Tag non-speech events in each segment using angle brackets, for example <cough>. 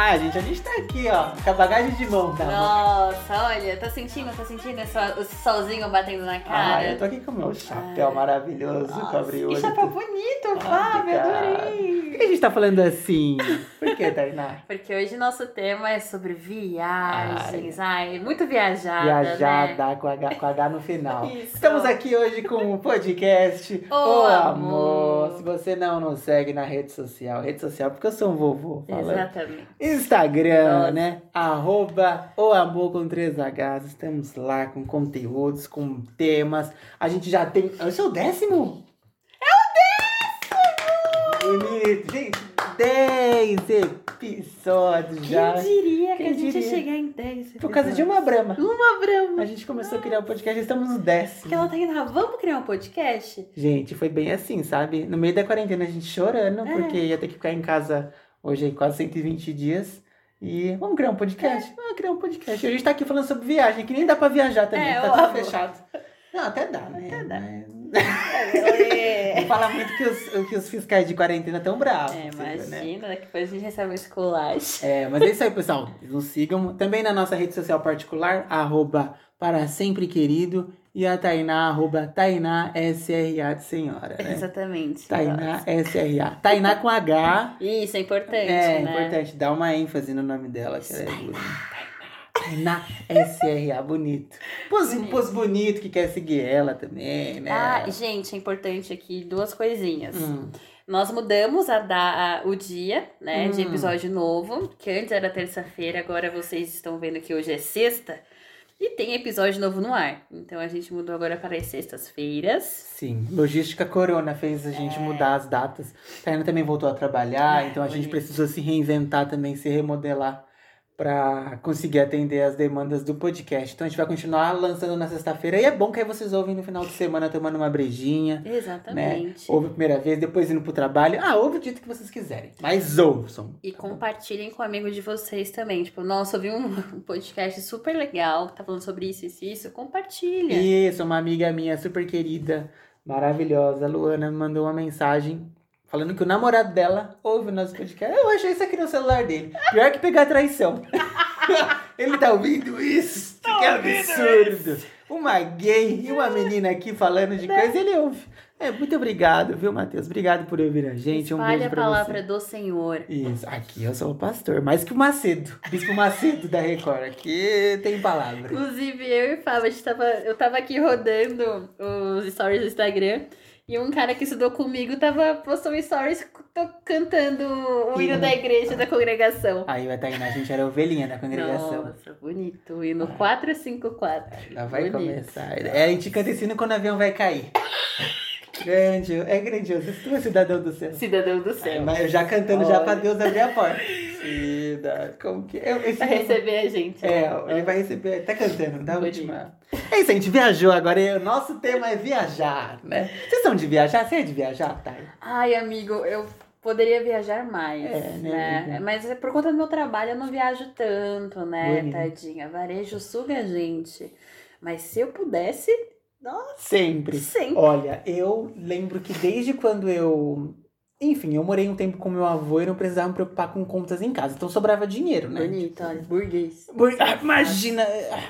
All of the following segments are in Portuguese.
Ah, gente, a gente tá aqui, ó, com a bagagem de mão, tá? Nossa, olha, tá sentindo, tá sentindo esse, o solzinho batendo na Ah, cara? eu tô aqui com o meu chapéu maravilhoso, cobre o que chapéu bonito, Ah, Fábio, adorei. Por que a gente tá falando assim? Por que, Tainá? <laughs> Porque hoje nosso tema é sobre viagens. Ai, muito viajada, Viajada né? com, H, com H no final. <laughs> Isso. Estamos aqui hoje com o podcast <laughs> O O Amor. Amor. Se você não nos segue na rede social, rede social porque eu sou um vovô falando. Exatamente. Instagram, Nossa. né? Arroba o amor com 3 Hs. Estamos lá com conteúdos, com temas. A gente já tem. Esse é o décimo? É! Bonito, gente. 10 episódios já. Quem diria que Quem a gente diria? ia chegar em 10 Por causa de uma brama. Uma brama. A gente começou a criar o podcast, estamos no décimo. Que ela tá indo, ah, vamos criar um podcast? Gente, foi bem assim, sabe? No meio da quarentena, a gente chorando, É. porque ia ter que ficar em casa hoje aí quase 120 dias. E vamos criar um podcast? Vamos criar um podcast. A gente tá aqui falando sobre viagem, que nem dá pra viajar também, É, tá tudo fechado. Não, até dá, né? Até dá. Mas- É, Não fala muito que os, que os fiscais de quarentena tão bravos. É, né? imagina, depois a gente recebe um esculacho. É, mas é isso aí, pessoal. Nos sigam. Também na nossa rede social particular, arroba para sempre querido. E a Tainá, arroba Tainá SRA de senhora, né? Exatamente. Tainá SRA. Tainá com H. Isso, é importante, É, né? importante. Dá uma ênfase no nome dela, que ela é Tainá SRA, bonito. Pôs, Bonito. pôs bonito que quer seguir ela também, né? Ah, gente, é importante aqui duas coisinhas. Hum, Nós mudamos a, da, a- o dia, né, de Hum. episódio novo, que antes era terça-feira, agora vocês estão vendo que hoje é sexta. E tem episódio novo no ar. Então a gente mudou agora para as sextas-feiras. sim. Logística Corona fez a gente mudar as datas. Tainá também voltou a trabalhar, É, então a gente bonito. precisou se reinventar também, se remodelar pra conseguir atender as demandas do podcast. Então a gente vai continuar lançando na sexta-feira. E é bom que aí vocês ouvem no final de semana tomando uma brejinha. né? Exatamente. Ouve a primeira vez, depois indo pro trabalho. Ah, ouve o jeito que vocês quiserem. Mas ouçam. E compartilhem com amigos de vocês também. Tipo, nossa, eu vi um, <laughs> um podcast super legal que tá falando sobre isso, isso, isso. Compartilha. Isso, uma amiga minha super querida, maravilhosa, Luana, me mandou uma mensagem falando que o namorado dela ouve o nosso podcast. Eu achei isso aqui no celular dele. Pior que pegar traição. <laughs> Ele tá ouvindo isso? que absurdo. Uma gay e uma menina aqui falando de coisa, ele ouve. É, muito obrigado, viu, Matheus? Obrigado por ouvir a gente. Um Espalhe beijo a pra palavra você. do Senhor. Isso, aqui eu sou o pastor, mais que o Macedo, Bispo Macedo da Record, aqui tem palavra. Inclusive, eu e o Fábio, a gente tava, eu tava aqui rodando os stories do Instagram. E um cara que estudou comigo tava postando stories tô cantando o hino Hino. da igreja da congregação. Aí vai Tainá, a gente era ovelhinha da congregação. Nossa, bonito. O hino 454. Lá vai Bonito. começar. É, a gente canta esse hino quando o avião vai cair. Grande, é grandioso. Tu é cidadão do céu. Cidadão do É, céu. mas eu já cantando já Olha. pra Deus abrir a porta. <laughs> Cida, como que é? Esse Pra receber a gente. É, né? ele vai receber. Tá cantando, da Bonito. última. É isso, a gente viajou agora. e O nosso tema é viajar, né? Vocês são de viajar? Você é de viajar, Thay? Ai, amigo, eu poderia viajar mais, É, né, né? amiga? Mas é por conta do meu trabalho eu não viajo tanto, né, Bonito. tadinha? Varejo suga a gente. Mas se eu pudesse, nossa, Sempre. sempre. Olha, eu lembro que desde quando eu. Enfim, eu morei um tempo com meu avô e não precisava me preocupar com contas em casa. Então sobrava dinheiro, né? Bonito, olha, burguês. Bur- Ah, <laughs> Imagina,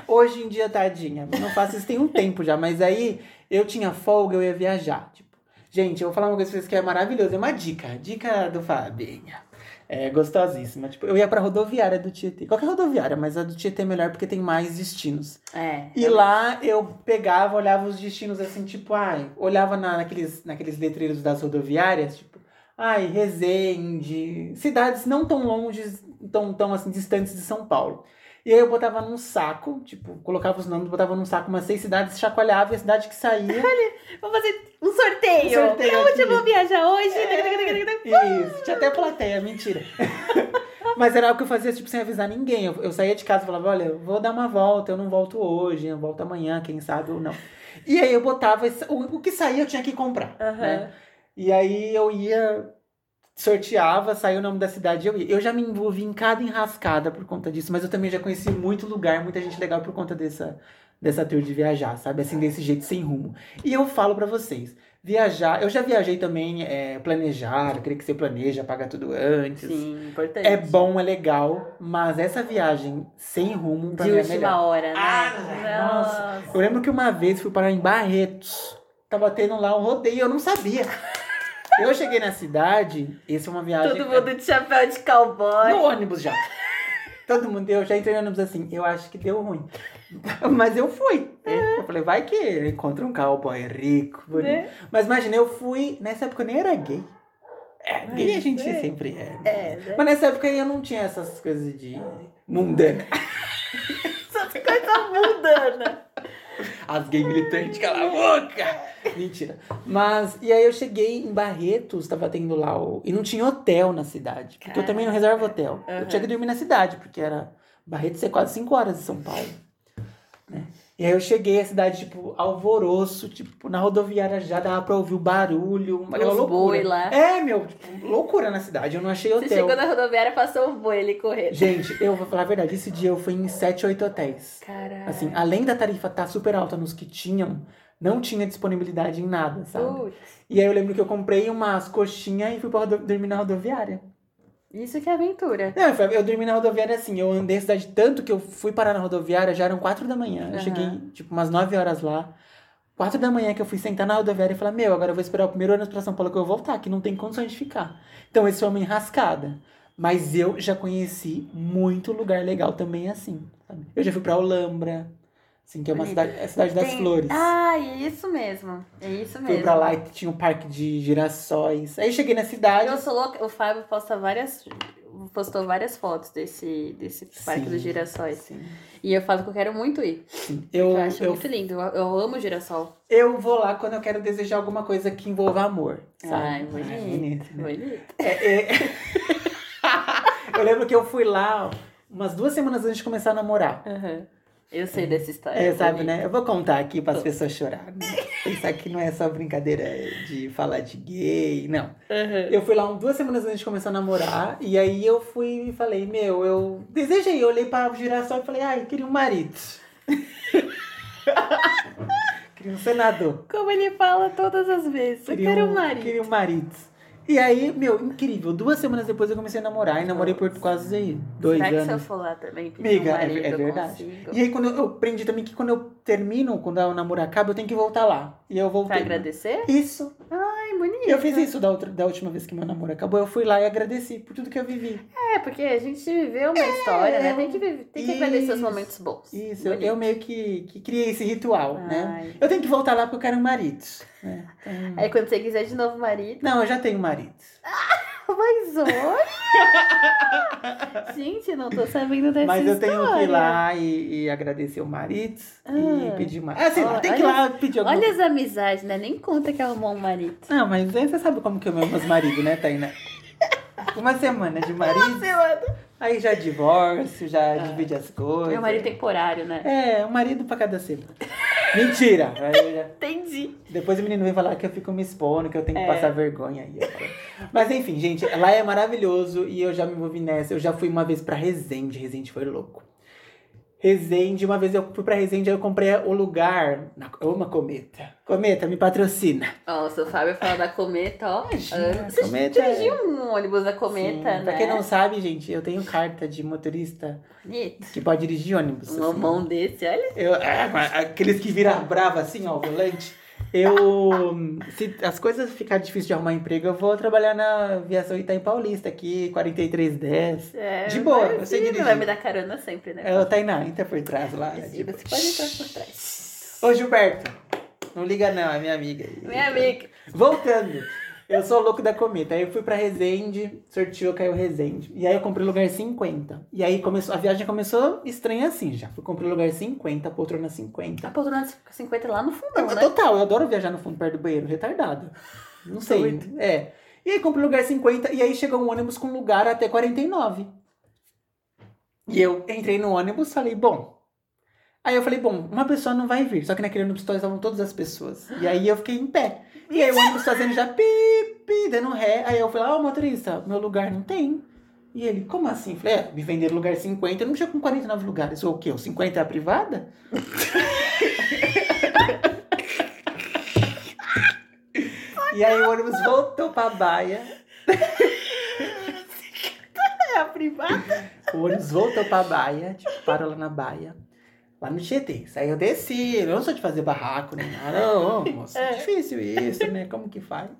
hoje em dia, tadinha. Não faço isso tem um <laughs> tempo já, mas aí eu tinha folga, eu ia viajar. Tipo, gente, eu vou falar uma coisa pra vocês que é maravilhosa. É uma dica. Dica do Fabinha. É gostosíssima. Tipo, eu ia pra rodoviária do Tietê. Qualquer rodoviária, mas a do Tietê é melhor porque tem mais destinos. É. E lá eu pegava, olhava os destinos assim, tipo, ai, olhava na, naqueles, naqueles letreiros das rodoviárias, tipo, ai, Resende, cidades não tão longe, tão, tão assim, distantes de São Paulo. E aí eu botava num saco, tipo, colocava os nomes, botava num saco umas seis cidades, chacoalhava e a cidade que saía. <laughs> Vamos fazer um sorteio. Um sorteio onde eu vou viajar hoje? Isso, tinha até plateia, mentira. <laughs> Mas era algo que eu fazia, tipo, sem avisar ninguém. Eu, eu saía de casa e falava, olha, eu vou dar uma volta, eu não volto hoje, eu volto amanhã, quem sabe ou não. E aí eu botava, o, o que saía eu tinha que comprar, Aham. né? E aí eu ia, sorteava, saiu o nome da cidade eu ia. Eu já me envolvi em cada enrascada por conta disso, mas eu também já conheci muito lugar, muita gente legal por conta dessa, dessa tour de viajar, sabe? Assim, desse jeito sem rumo. E eu falo pra vocês, viajar, eu já viajei também, é, planejar, eu creio que você planeja, paga tudo antes. Sim, importante. É bom, é legal, mas essa viagem sem rumo pra De mim é última melhor. hora, né? Ah, nossa. Eu lembro que uma vez fui parar em Barretos. Tava tendo lá um rodeio, eu não sabia. Eu cheguei na cidade, essa é uma viagem. Todo mundo de chapéu de cowboy. No ônibus já. Todo mundo, eu já entrei no ônibus assim, eu acho que deu ruim. <laughs> Mas eu fui. né? Eu falei, vai que eu encontro um cowboy rico, bonito. Né? Mas imagina, eu fui. Nessa época eu nem era gay. É, gay a gente é. sempre é. É, né? Mas nessa época eu não tinha essas coisas de mundana. <laughs> Essas coisas mundana. As gay militantes, cala a boca! Mentira. Mas, e aí eu cheguei em Barretos, tava tendo lá o. E não tinha hotel na cidade. Porque eu também não reservo hotel. Eu Aham. tinha que dormir na cidade, porque era. Barretos é quase 5 horas de São Paulo. né? E aí eu cheguei à cidade, tipo, alvoroço, tipo, na rodoviária já dava pra ouvir o barulho, aquela Os loucura. boi lá. É, meu, tipo, loucura na cidade. Eu não achei Você hotel. chegou na rodoviária, passou um boi ali correndo. Gente, eu vou falar a verdade, esse dia eu fui em 7, 8 hotéis. Caralho. Assim, além da tarifa estar super alta nos que tinham, não tinha disponibilidade em nada, sabe? E aí eu lembro que eu comprei umas coxinhas e fui pra dormir na rodoviária. Isso que é aventura. Não, eu, fui- eu dormi na rodoviária assim, eu andei a cidade tanto que eu fui parar na rodoviária, já eram quatro da manhã. Eu cheguei, tipo, umas 9 horas lá. Quatro da manhã que eu fui sentar na rodoviária e falar, meu, agora eu vou esperar o primeiro ônibus pra São Paulo que eu vou voltar, que não tem condições de ficar. Então, esse foi uma enrascada. Mas eu já conheci muito lugar legal também assim, sabe? Eu já fui pra Olambra, assim, que é uma Bonito. cidade, é a cidade das Tem- flores. Ah, é isso mesmo. É isso mesmo. Fui pra lá e tinha um parque de girassóis. Aí cheguei na cidade. Eu sou louca. O Fábio posta várias. Postou várias fotos desse, desse Parque Sim, dos Girassóis. sim, E eu falo que eu quero muito ir. sim. Eu, Eu, acho eu, muito lindo. Eu, eu amo girassol. eu vou lá quando eu quero desejar alguma coisa que envolva amor. Sabe? Ai, bonito. bonito, né? Bonito. É, é... <laughs> eu lembro que eu fui lá umas duas semanas antes de começar a namorar. Aham. Eu sei dessa história. É, sabe, né? Eu vou contar aqui para as pessoas chorarem. Pensar que não é só brincadeira de falar de gay, não. Aham. Eu fui lá duas semanas antes de começar a namorar, e aí eu fui e falei, meu, eu desejei, eu olhei pra girassol e falei, ai, eu queria um marido. <laughs> queria um senador. Como ele fala todas as vezes. Eu Queria quero um marido. Queria um marido. E aí, meu, incrível. Duas semanas depois eu comecei a namorar e namorei por quase aí, dois Será que se eu anos. for lá também pedir Amiga, um é, marido, é eu verdade. consigo? E aí, quando eu, eu aprendi também que quando eu termino, quando o namoro acaba, eu tenho que voltar lá. E eu voltei. Pra agradecer? Isso. Ai, bonito. Eu fiz isso da, outra, da última vez que meu namoro acabou. Eu fui lá e agradeci por tudo que eu vivi. É, porque a gente viveu uma história, né? Tem que, viver- tem que agradecer os momentos bons. Isso, eu, Bonito. eu meio que, que criei esse ritual, né? Ai. Eu tenho que voltar lá porque eu quero um marido. Então- Aí quando você quiser de novo marido. Não, eu já tenho marido. Mas olha! gente, não tô sabendo dessa Mas eu história. tenho que ir lá e, e agradecer o marido e Ah. pedir mais. Ah, sei lá, Ó, tem que ir lá pedir alguma Olha as amizades, né? Nem conta que arrumou um marido. Não, mas aí você sabe como que eu amo meus maridos, né, Tainá? Uma semana de marido, aí já divórcio, já divide as coisas. Ah. Meu marido temporário, né? É, um marido pra cada semana. Mentira! <laughs> Entendi. Depois o menino vem falar que eu fico me expondo, que eu tenho que É. passar vergonha aí. Mas enfim, gente, lá é maravilhoso e eu já me envolvi nessa. Eu já fui uma vez pra Resende, Resende foi louco. Resende, uma vez eu fui pra Resende, aí eu comprei o lugar. Na, eu amo a Cometa. Cometa, me patrocina. Nossa, o Fábio fala da cometa, ó. Imagina, Você Cometa é- dirigiu um ônibus da cometa, Sim, né? Pra quem não sabe, gente, eu tenho carta de motorista Bonito. que pode dirigir ônibus. Um assim. mão desse, olha. Eu, é, aqueles que viram brava assim, ó, o volante. Eu. Se as coisas ficarem difíceis de arrumar emprego, eu vou trabalhar na aviação Itaim Paulista aqui, 4310. É, De boa, eu sei dirigir. Vai me dar carona sempre, né? É o Tainá, entra por trás lá. Sim, tipo. Você pode entrar por trás. Ô Gilberto, não liga não, é minha amiga. Minha amiga. Voltando. Eu sou louco da cometa. Aí eu fui pra Resende, sorteou, caiu Resende. E aí eu comprei lugar 50. E aí começou, a viagem começou estranha assim já. Fui comprei lugar 50, poltrona 50. A poltrona 50 lá no fundão, né? Total, eu adoro viajar no fundo perto do banheiro, retardado. Não sei. Doido. É. E aí comprei lugar 50 e aí chegou um ônibus com lugar até 49. E eu entrei no ônibus falei, bom. Aí eu falei, bom, uma pessoa não vai vir. Só que naquele ônibus estavam todas as pessoas. E aí eu fiquei em pé. E aí o ônibus fazendo já pi, pi, dando ré. Aí eu falei, ó, motorista, meu lugar não tem. E ele, como assim? Eu falei, é, me venderam lugar 50, eu não chego com 49 lugares. Ou o quê? O 50 é a privada? e aí o ônibus voltou pra baia. <laughs> É a privada? O ônibus voltou pra baia, tipo, parou lá na baia. Lá no Tietê. Aí eu desci, eu não sou de fazer barraco nem nada. Não, <laughs> moça, é difícil isso, né? Como que faz?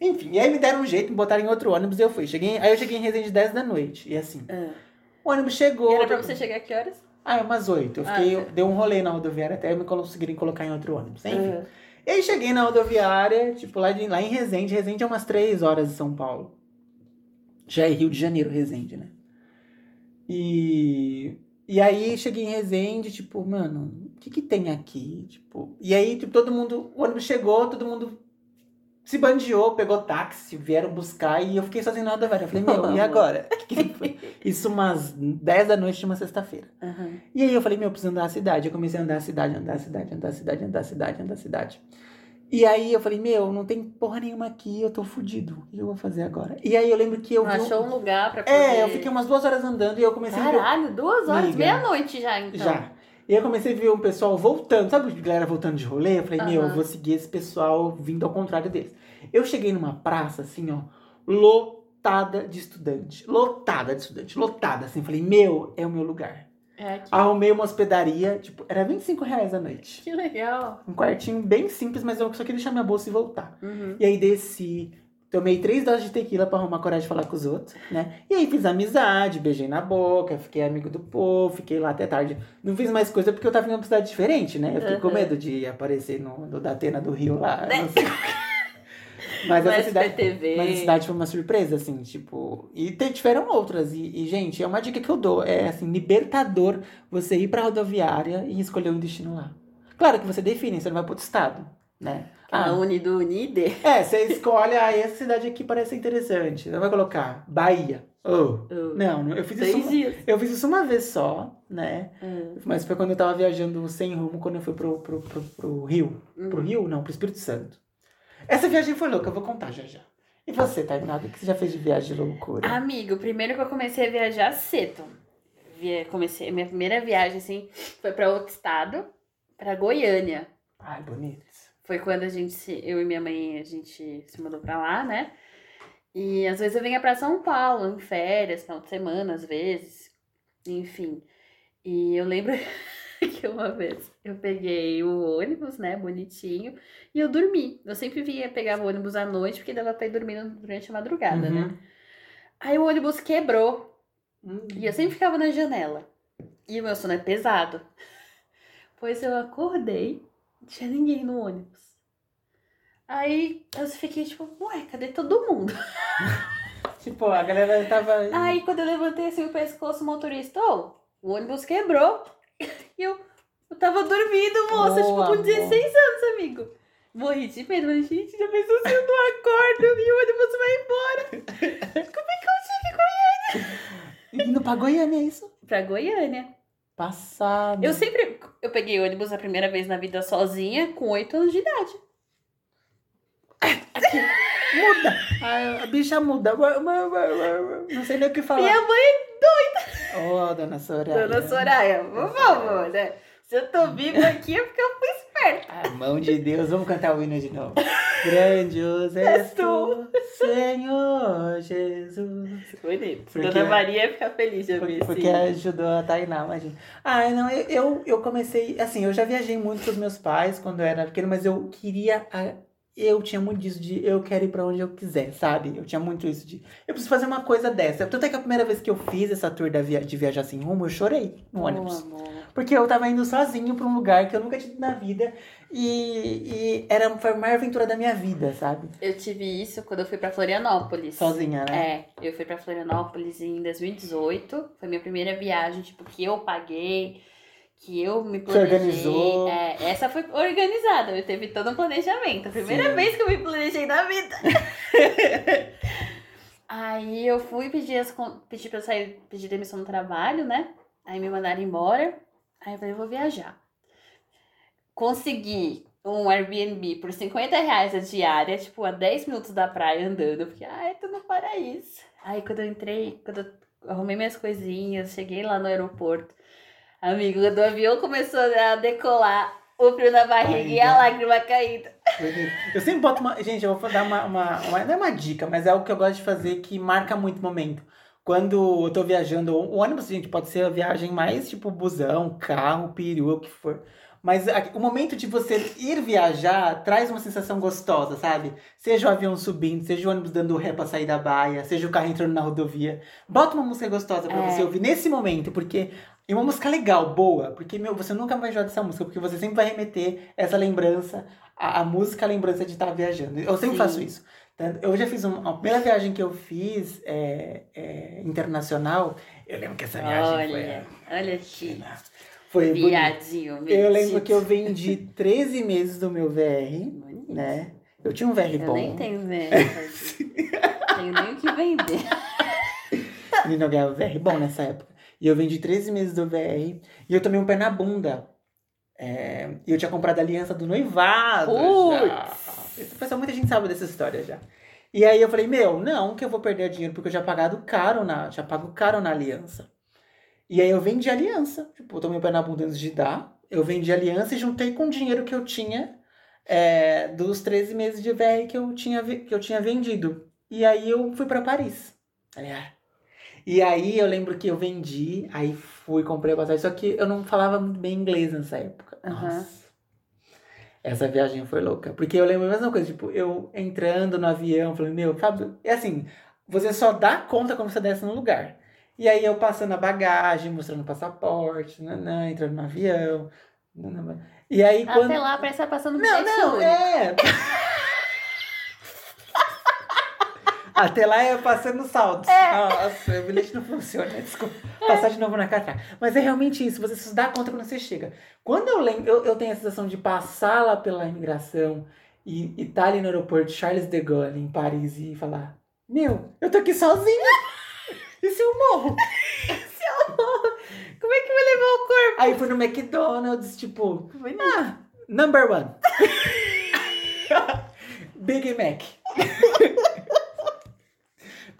Enfim, e aí me deram um jeito, me botaram em outro ônibus e eu fui. Cheguei, aí eu cheguei em Resende 10 da noite. E assim, Ah. o ônibus chegou. E era pra você chegar a que horas? Ah, é umas 8. Eu fiquei, Ah, tá. dei um rolê na rodoviária até me conseguirem colocar em outro ônibus. Enfim. Ah. E aí cheguei na rodoviária, tipo, lá, de, lá em Resende. Resende é umas 3 horas de São Paulo. Já é Rio de Janeiro, Resende, né? E, e aí cheguei em Resende, tipo, mano, o que que tem aqui? Tipo, e aí, tipo, todo mundo, o ônibus chegou, todo mundo se bandiou, pegou táxi, vieram buscar e eu fiquei sozinho na rodoviária. Eu falei, meu, e <laughs> agora? Isso umas 10 da noite de uma sexta-feira. Aham. E aí eu falei, meu, eu preciso andar a cidade. Eu comecei a andar a cidade, andar a cidade, andar a cidade, andar a cidade, andar a cidade. E aí eu falei, meu, não tem porra nenhuma aqui, eu tô fudido. O que eu vou fazer agora? E aí eu lembro que eu vi. um- achou um lugar pra poder... É, eu fiquei umas duas horas andando e eu comecei a ver. Caralho, duas horas, meia-noite já, então. Já. E aí eu comecei a ver um pessoal voltando, sabe a galera voltando de rolê? Eu falei, meu, eu vou seguir esse pessoal vindo ao contrário deles. Eu cheguei numa praça, assim, ó, lotada de estudante. Lotada de estudante, lotada, assim. Falei, meu, é o meu lugar. É aqui. Arrumei uma hospedaria, tipo, era 25 reais a noite. Que legal. Um quartinho bem simples, mas eu só queria deixar minha bolsa e voltar. Uhum. E aí desci, tomei três doses de tequila pra arrumar coragem de falar com os outros, né? E aí fiz amizade, beijei na boca, fiquei amigo do povo, fiquei lá até tarde. Não fiz mais coisa porque eu tava em uma cidade diferente, né? Eu fiquei com Uhum. medo de aparecer no, no Datena do Rio lá. Né? não sei. Mas essa cidade. Mas a cidade foi uma surpresa, assim, tipo. E te- tiveram outras. E, e, gente, é uma dica que eu dou. É assim, libertador você ir pra rodoviária e escolher um destino lá. Claro que você define, você não vai pro outro estado, né? A Unido Unide. é, você escolhe, ah, essa cidade aqui parece interessante. Você vai colocar Bahia. Oh. Oh. Não, eu fiz isso. Seis Uma, dias. eu fiz isso uma vez só, né? Ah. Mas foi quando eu tava viajando sem rumo, quando eu fui pro, pro, pro, pro Rio. Pro Uhum. Rio? Não, pro Espírito Santo. Essa viagem foi louca, eu vou contar já já. E você, Tainado, o que você já fez de viagem de loucura? Amigo, primeiro que eu comecei a viajar cedo. Comecei, minha primeira viagem, assim, foi pra outro estado, pra Goiânia. Ai, bonito. Foi quando a gente, se- eu e minha mãe, a gente se mudou pra lá, né? E às vezes eu vinha pra São Paulo, em férias, final de semana, às vezes. Enfim. E eu lembro <laughs> <laughs> que uma vez eu peguei o ônibus, né, bonitinho, e eu dormi. Eu sempre vinha pegar o ônibus à noite, porque dava pra ir dormindo durante a madrugada, né? Uhum. Aí o ônibus quebrou. Hum. E eu sempre ficava na janela. E o meu sono é pesado. Pois eu acordei, não tinha ninguém no ônibus. Aí eu fiquei tipo, ué, cadê todo mundo? <laughs> Tipo, a galera tava. Aí quando eu levantei assim o pescoço, o motorista, ô, o ônibus quebrou. E eu, eu tava dormindo, moça, Boa, tipo, com amor. 16 anos, amigo. Morri de medo, mas gente, já pensou se eu não acordo e o ônibus vai embora? <laughs> Como é que eu chego Indo pra Goiânia, é isso? pra Goiânia? Passado. Eu sempre. Eu peguei ônibus a primeira vez na vida sozinha, com 8 anos de idade. Muda! A bicha muda. Não sei nem o que falar. Minha mãe, Ô, dona Soraya. dona Soraya, por favor, né? Se eu tô viva aqui é porque eu fui esperta. A mão de Deus, vamos cantar o hino de novo. Grandioso és tu, Senhor Jesus. Bonito. Porque- Dona Maria ia ficar feliz de ouvir Porque isso. ajudou a Tainá, imagina. Ah, não, eu, eu, eu comecei. Assim, eu já viajei muito com os meus pais quando eu era pequeno, mas eu queria. a- eu tinha muito disso de eu quero ir pra onde eu quiser, sabe? Eu tinha muito isso de. Eu preciso fazer uma coisa dessa. Tanto é que a primeira vez que eu fiz essa tour da via, de viajar sem rumo, eu chorei no ônibus. amor. Porque eu tava indo sozinho pra um lugar que eu nunca tinha ido na vida. E, e era, foi a maior aventura da minha vida, sabe? Eu tive isso quando eu fui pra Florianópolis. Sozinha, né? É, eu fui pra Florianópolis em 2018. Foi minha primeira viagem, tipo, que eu paguei, que eu me planejei. organizou. É, essa foi organizada, eu teve todo um planejamento. A primeira Sim. vez que eu me planejei na vida. <laughs> Aí eu fui pedir, as, con- pedi pra eu sair, pedir demissão no trabalho, né? Aí me mandaram embora. Aí eu falei, eu vou viajar. Consegui um Airbnb por 50 reais a diária, tipo, a 10 minutos da praia andando. Eu fiquei, ai, tô no paraíso. Aí quando eu entrei, quando eu arrumei minhas coisinhas, cheguei lá no aeroporto, amigo, quando o avião começou a decolar, o frio na barriga e a lágrima caída. Eu sempre boto uma. Gente, eu vou dar uma, uma, uma. Não é uma dica, mas é algo que eu gosto de fazer que marca muito o momento. Quando eu tô viajando, o ônibus, gente, pode ser a viagem mais tipo busão, carro, perua, o que for. Mas o momento de você ir viajar traz uma sensação gostosa, sabe? Seja o avião subindo, seja o ônibus dando ré pra sair da baia, seja o carro entrando na rodovia. Bota uma música gostosa pra é. você ouvir nesse momento, porque e uma música legal, boa, porque, meu, você nunca vai enjoar dessa música, porque você sempre vai remeter essa lembrança, a, a música, a lembrança de estar viajando. Eu sempre Sim. faço isso. Eu já fiz uma, a primeira viagem que eu fiz é, é, internacional. Eu lembro que essa viagem olha, foi. Olha aqui. Foi Viadinho, bonito. Eu lembro que eu vendi 13 meses do meu VR, bonito. né? Eu tinha um VR eu bom. Eu nem tenho VR. <laughs> tenho nem o que vender. Menino, ganhava VR bom nessa época. E eu vendi 13 meses do VR. E eu tomei um pé na bunda. É, e eu tinha comprado a aliança do noivado. Já. Muita gente sabe dessa história já. E aí eu falei, meu, não, que eu vou perder dinheiro, porque eu já pagado caro na. Já pago caro na aliança. E aí eu vendi a aliança. Tipo, eu tomei o pé na bunda antes de dar. Eu vendi a aliança e juntei com o dinheiro que eu tinha é, dos 13 meses de VR que eu tinha, que eu tinha vendido. E aí eu fui para Paris. Aliás, e aí eu lembro que eu vendi, aí fui, comprei a passagem, só que eu não falava muito bem inglês nessa época. Nossa. Essa viagem foi louca. Porque eu lembro a mesma coisa, tipo, eu entrando no avião, falando, meu, Fábio, é assim, você só dá conta quando você desce no lugar. E aí eu passando a bagagem, mostrando o passaporte, nanã, entrando no avião. Nanã. E aí Até quando... lá parece que tá passando Não, não, é. Até lá eu passando saldos. É. Nossa, o bilhete não funciona. Desculpa. Passar de novo na catraca. Mas é realmente isso. Você se dá conta quando você chega. Quando eu lembro, eu, eu tenho a sensação de passar lá pela imigração e estar tá ali no aeroporto Charles de Gaulle, em Paris, e falar: Meu, eu tô aqui sozinha. E se eu morro? <laughs> se eu morro? Como é que vai levar o corpo? Aí fui no McDonald's, tipo, ah, number one. <laughs> Big Mac. <laughs>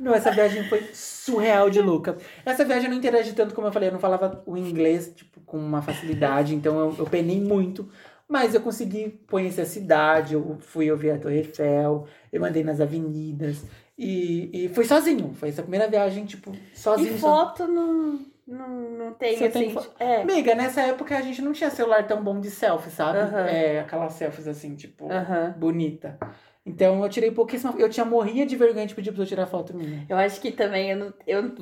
Meu, essa viagem foi surreal de louca. Essa viagem eu não interagi tanto, como eu falei, eu não falava o inglês, tipo, com uma facilidade, então eu, eu penei muito. Mas eu consegui conhecer a cidade, eu fui ouvir a Torre Eiffel, eu andei nas avenidas. E, e fui sozinho. Foi essa primeira viagem, tipo, sozinho. E foto não, não, não tem, Você assim... Tem é. Amiga, nessa época a gente não tinha celular tão bom de selfie, sabe? Uhum. É, aquelas selfies assim, tipo, uhum. bonita. Então eu tirei pouquíssima. Eu tinha morria de vergonha de pedir pra eu tirar foto minha. Eu acho que também eu, não, eu,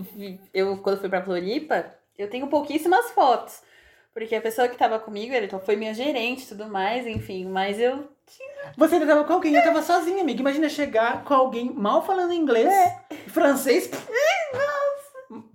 eu quando fui pra Floripa, eu tenho pouquíssimas fotos. Porque a pessoa que tava comigo, ele foi minha gerente e tudo mais, enfim, mas eu tinha. Você ainda tava com alguém, eu tava sozinha, amiga. Imagina chegar com alguém mal falando inglês, é. francês.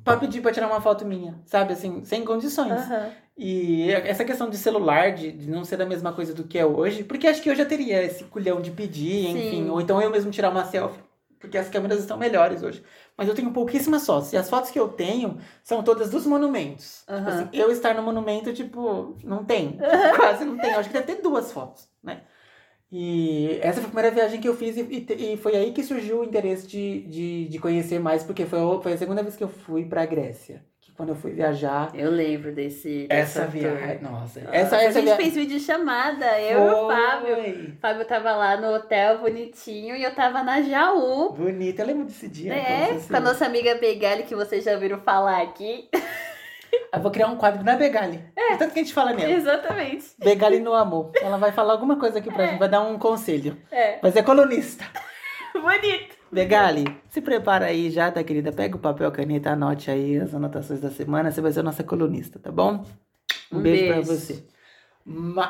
Pra pedir pra tirar uma foto minha, sabe? Assim, sem condições. Uhum. E essa questão de celular, de, de, não ser a mesma coisa do que é hoje, porque acho que eu já teria esse culhão de pedir, enfim, Sim. ou então eu mesmo tirar uma selfie, porque as câmeras estão melhores hoje. Mas eu tenho pouquíssimas fotos, e as fotos que eu tenho são todas dos monumentos. Uhum. Tipo assim, eu estar no monumento, tipo, não tem, tipo, quase não tem. Eu acho que deve ter duas fotos, né? E essa foi a primeira viagem que eu fiz, e, e, foi aí que surgiu o interesse de, de, de conhecer mais, porque foi, foi a segunda vez que eu fui para a Grécia quando eu fui viajar. Eu lembro desse. Essa viagem. Nossa. Essa, essa a gente via... fez vídeo chamada, eu e o Fábio. O Fábio tava lá no hotel bonitinho e eu tava na Jaú. Bonita, eu lembro desse dia. É, com a nossa amiga Begali, que vocês já ouviram falar aqui. <laughs> Eu vou criar um quadro na Begali. É. Tanto que a gente fala nela. Exatamente. Begali no amor. Ela vai falar alguma coisa aqui pra é. gente, vai dar um conselho. É. Vai ser colunista. <laughs> Bonito. Begali, se prepara aí já, tá, querida? Pega o papel, caneta, anote aí as anotações da semana. Você vai ser a nossa colunista, tá bom? Um, um beijo, beijo pra você.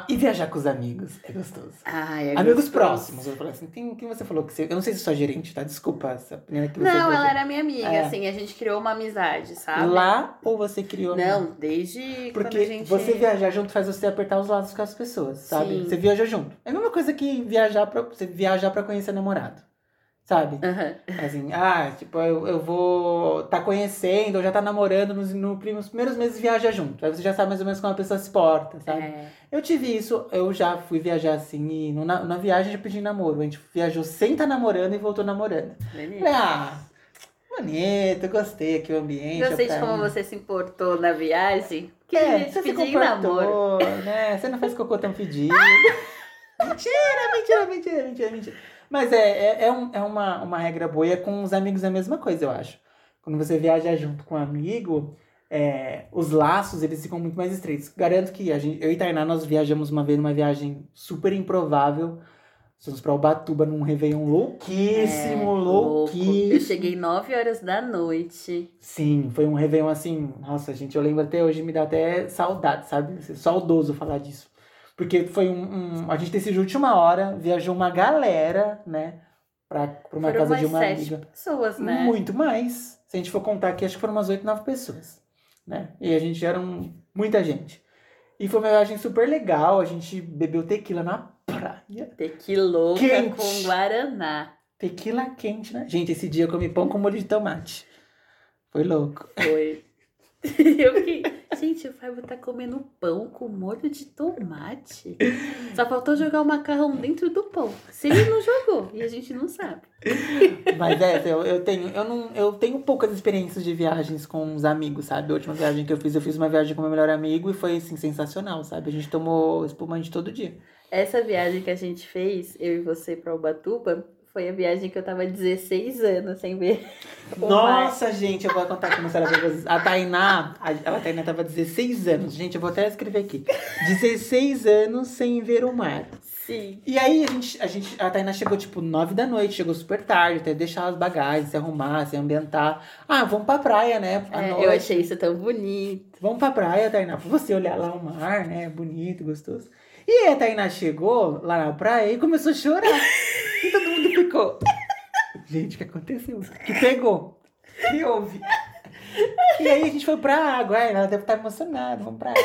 E viajar com os amigos é gostoso. É amigos gostoso. próximos. Eu falei assim, tem quem você falou que você. Eu não sei se sua gerente, tá? Desculpa essa menina que você Não, ela era minha amiga, é. assim, a gente criou uma amizade, sabe? Lá ou você criou? Não, desde Porque gente... você viajar junto faz você apertar os laços com as pessoas, sabe? Sim. Você viaja junto. É a mesma coisa que viajar pra, você viajar pra conhecer namorado. Sabe? Aham. Assim, ah, tipo, eu, eu vou tá conhecendo, ou já tá namorando, nos, no, nos primeiros meses viaja junto. Aí você já sabe mais ou menos como a pessoa se porta, sabe? É. Eu tive isso, eu já fui viajar assim, e no- na, na viagem já pedi namoro. A gente viajou sem estar namorando e voltou namorando. Ah, bonito, gostei aqui o ambiente. Gostei de como você se importou na viagem. Que É, você se namoro. né? Você não faz cocô tão fedido. <laughs> mentira, mentira, mentira, mentira, mentira. Mas é, é, é, um- é uma, uma regra boa e é com os amigos é a mesma coisa, eu acho. Quando você viaja junto com um amigo, é, os laços, eles ficam muito mais estreitos. Garanto que a gente, eu e Tainá, nós viajamos uma vez numa viagem super improvável. Fomos pra Ubatuba num Réveillon louquíssimo, É, louquíssimo. Eu cheguei 9 horas da noite. Sim, foi um Réveillon assim. Nossa, gente, eu lembro até hoje, me dá até saudade, sabe? Saudoso falar disso. Porque foi um, um- A gente decidiu de última hora, viajou uma galera, né? Pra, pra uma Foram casa de uma sete amiga. pessoas, né? Muito mais. Se a gente for contar aqui, acho que foram umas 8, 9 pessoas. Né? E a gente era um- muita gente. E foi uma viagem super legal. A gente bebeu tequila na praia. Tequilouca Quente. com Guaraná. Tequila quente, né? Gente, esse dia eu comi pão com molho de tomate. Foi louco. Foi. <laughs> Eu fiquei. Gente, o Fábio tá comendo pão com molho de tomate. Só faltou jogar o macarrão dentro do pão. Se ele não jogou, e a gente não sabe. Mas é, eu, eu tenho, eu não, eu tenho poucas experiências de viagens com os amigos, sabe? A última viagem que eu fiz, eu fiz uma viagem com meu melhor amigo e foi assim sensacional, sabe? A gente tomou espumante todo dia. Essa viagem que a gente fez, eu e você pra Ubatuba, foi a viagem que eu tava 16 anos sem ver. Nossa, gente, eu vou contar como será pra vocês. A Tainá, a, a Tainá tava 16 anos. Gente, eu vou até escrever aqui. 16 anos sem ver o mar. Sim. E aí a gente, a gente, a Tainá chegou tipo 9 da noite, chegou super tarde, até deixar as bagagens, se arrumar, se ambientar. Ah, vamos pra praia, né? É, eu achei isso tão bonito. Vamos pra praia, Tainá, pra você olhar lá o mar, né? Bonito, gostoso. E aí a Tainá chegou lá na praia e começou a chorar. <laughs> e todo mundo ficou. Gente, o que aconteceu? Que pegou? Que houve? E aí a gente foi pra água. Ai, ela deve estar emocionada. Vamos pra água.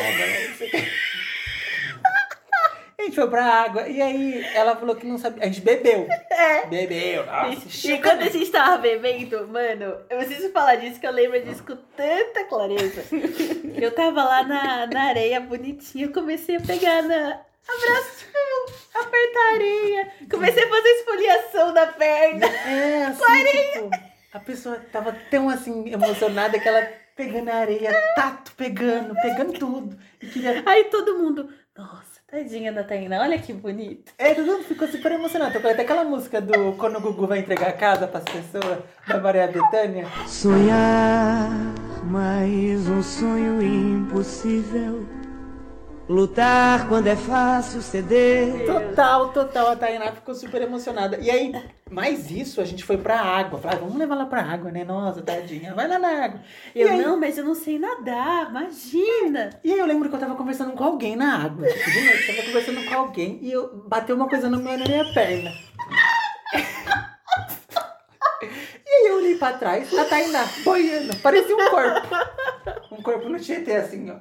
A gente foi pra água. E aí ela falou que não sabia. A gente bebeu. É. Bebeu. Nossa, E quando a gente tava bebendo, mano, eu preciso falar disso que eu lembro disso com tanta clareza. Eu tava lá na, na areia bonitinha, eu comecei a pegar na. Abraço, apertar a areia. Comecei a fazer esfoliação da perna. É, assim, tipo, a pessoa tava tão assim emocionada que ela pegando a areia, tato, pegando, pegando tudo. E queria. Aí todo mundo, nossa, tadinha da Tainá, olha que bonito. É, todo mundo ficou super emocionado. Tocou até aquela música do Quando o Gugu vai entregar a casa pras pessoas, da Maria Bethânia. Sonhar mais um sonho impossível. Lutar quando é fácil ceder. Total, total. A Tainá ficou super emocionada. E aí, mais isso, a gente foi pra água. Falei, ah, vamos levar ela pra água, né? Nossa, tadinha, vai lá na água. E Eu, aí- não, mas eu não sei nadar, imagina. E aí eu lembro que eu tava conversando com alguém na água. Tipo, de noite, eu tava conversando com alguém e eu bateu uma coisa no meu, na minha perna. <laughs> E aí eu olhei pra trás, a Tainá boiando, parecia um corpo. Um corpo no Tietê, assim, ó.